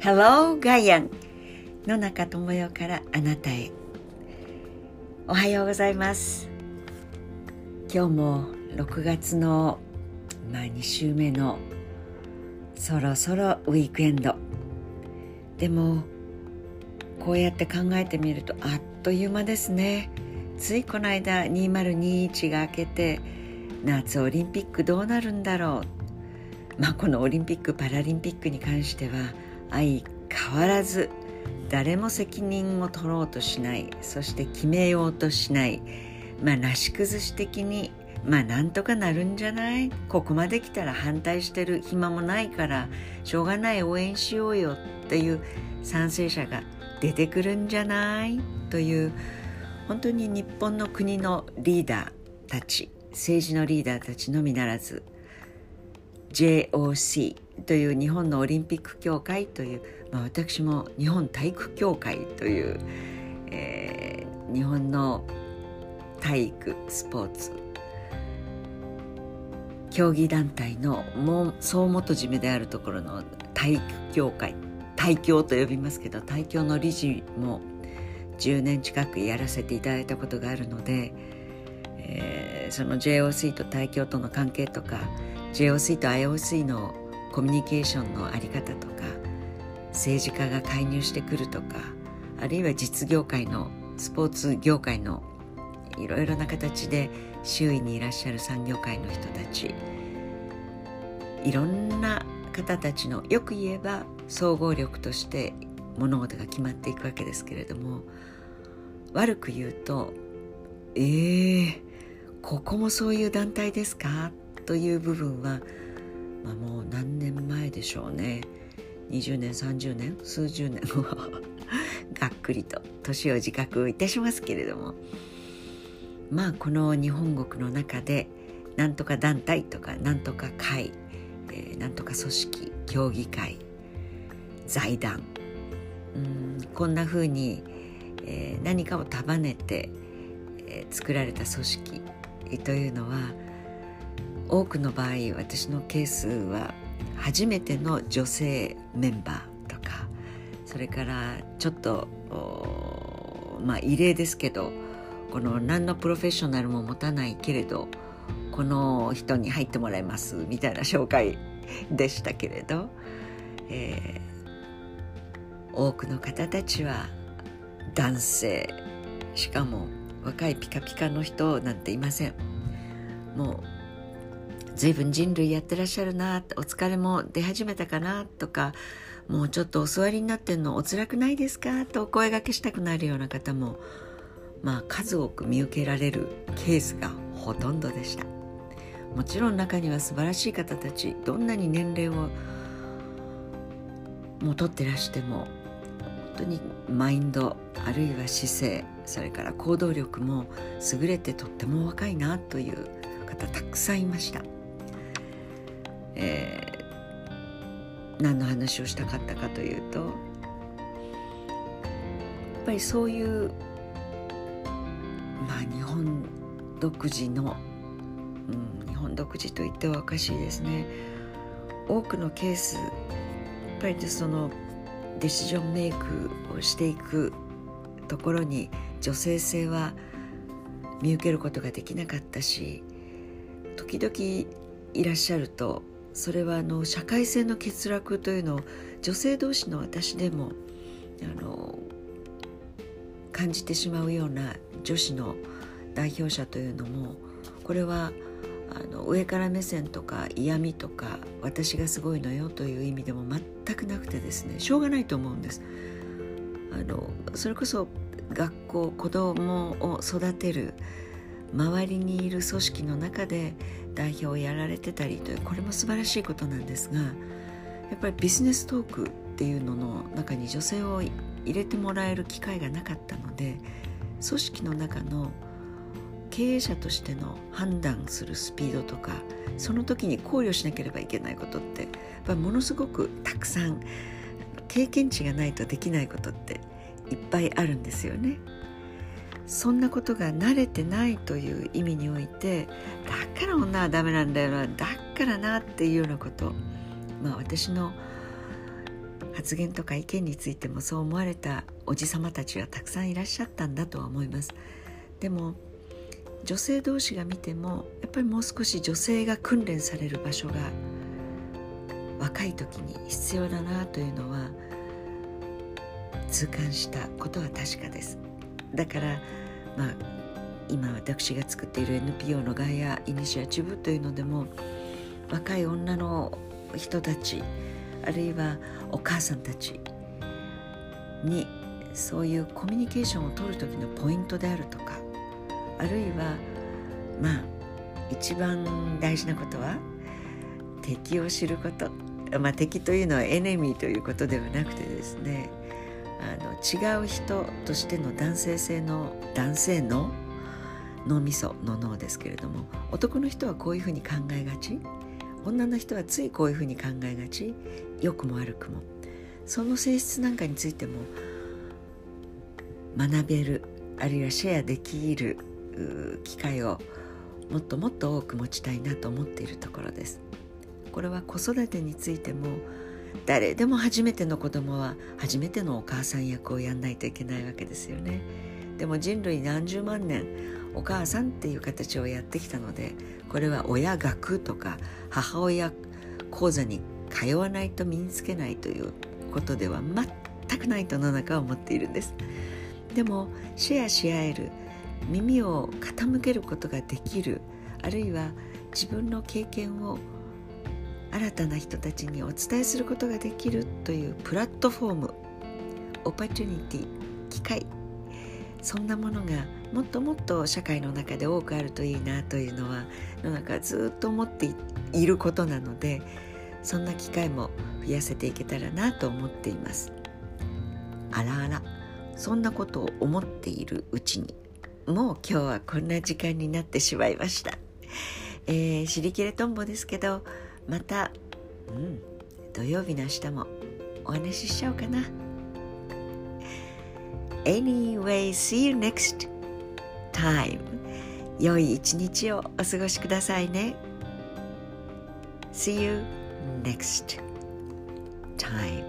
Hello ガイアン野中智代からあなたへ。おはようございます。今日も6月の、まあ、2週目のそろそろウィークエンド。でもこうやって考えてみるとあっという間ですね。ついこの間2021が明けて夏オリンピックどうなるんだろう。まあこのオリンピック・パラリンピックに関しては相変わらず誰も責任を取ろうとしないそして決めようとしないまあなし崩し的にまあなんとかなるんじゃない？ここまで来たら反対してる暇もないからしょうがない応援しようよっていう賛成者が出てくるんじゃない？という本当に日本の国のリーダーたち政治のリーダーたちのみならず JOC という日本のオリンピック協会という、まあ、私も日本体育協会という、えー、日本の体育スポーツ競技団体の総元締めであるところの体育協会体協と呼びますけど体協の理事も10年近くやらせていただいたことがあるので、えー、その JOC と体協との関係とか JOC と IOC のコミュニケーションの在り方とか政治家が介入してくるとかあるいは実業界のスポーツ業界のいろいろな形で周囲にいらっしゃる産業界の人たちいろんな方たちのよく言えば総合力として物事が決まっていくわけですけれども悪く言うと「えー、ここもそういう団体ですか?」という部分は、まあ、もう何年前でしょうね。20年30年数十年。を がっくりと年を自覚いたしますけれども。まあこの日本国の中でなんとか団体とかなんとか会、えー、なんとか組織協議会財団。うんこんなふうに、えー、何かを束ねて、えー、作られた組織というのは多くの場合私のケースは初めての女性メンバーとかそれからちょっとまあ異例ですけどこの何のプロフェッショナルも持たないけれどこの人に入ってもらいますみたいな紹介でしたけれど、えー、多くの方たちは男性しかも若いピカピカの人なんていません。もう随分人類やってらっしゃるなお疲れも出始めたかなとかもうちょっとお座りになってんのお辛くないですかとお声がけしたくなるような方もまあ数多く見受けられるケースがほとんどでした。もちろん中には素晴らしい方たちどんなに年齢をもとってらしても本当にマインドあるいは姿勢それから行動力も優れてとっても若いなという方たくさんいました、えー、何の話をしたかったかというとやっぱりそういうまあ日本独自の、うん、日本独自と言ってはおかしいですね。多くのケースやっぱりそのデシジョンメイクをしていくところに女性性は見受けることができなかったし時々いらっしゃるとそれはあの社会性の欠落というのを女性同士の私でもあの感じてしまうような女子の代表者というのもこれはあの上から目線とか嫌味とか私がすごいのよという意味でも全くなくてですねしょうがないと思うんです。あのそれこそ学校子供を育てる周りにいる組織の中で代表をやられてたりというこれも素晴らしいことなんですがやっぱりビジネストークっていうのの中に女性を入れてもらえる機会がなかったので組織の中の経営者としての判断するスピードとかその時に考慮しなければいけないことってやっぱものすごくたくさん経験値がないとできないことっていっぱいあるんですよね。そんなことが慣れてないという意味においてだから女はダメなんだよなだからなっていうようなこと。まあ私の発言とか意見についてもそう思われたおじさまたちはたくさんいらっしゃったんだとは思います。でも女性同士が見てもやっぱりもう少し女性が訓練される場所が若い時に必要だなというのは痛感したことは確かです。だからまあ今私が作っている NPO のガイアイニシアチブというのでも若い女の人たちあるいはお母さんたちにそういうコミュニケーションを取る時のポイントであるとかあるいはまあ一番大事なことは敵を知ること、まあ、敵というのはエネミーということではなくてですねあの違う人としての男性性の男性の脳みその脳ですけれども男の人はこういうふうに考えがち女の人はついこういうふうに考えがち良くも悪くもその性質なんかについても学べるあるいはシェアできる機会をもっともっと多く持ちたいなと思っているところです。これは子育てについても誰でも初めての子供は初めてのお母さん役をやんないといけないわけですよね。でも人類何十万年お母さんっていう形をやってきたのでこれは親学とか母親講座に通わないと身につけないということでは全くないとの中は思っているんです。でもシェアし合える耳を傾けることができるあるいは自分の経験を新たな人たちにお伝えすることができるというプラットフォーム opportunity 機会そんなものがもっともっと社会の中で多くあるといいなというのはの中ずっと思っていることなのでそんな機会も増やせていけたらなと思っていますあらあらそんなことを思っているうちにもう今日はこんな時間になってしまいました。えー、尻切れとんぼですけどまた、うん、土曜日の明日もお話ししちゃおうかな。Anyway, see you next time. 良い一日をお過ごしくださいね。See you next time.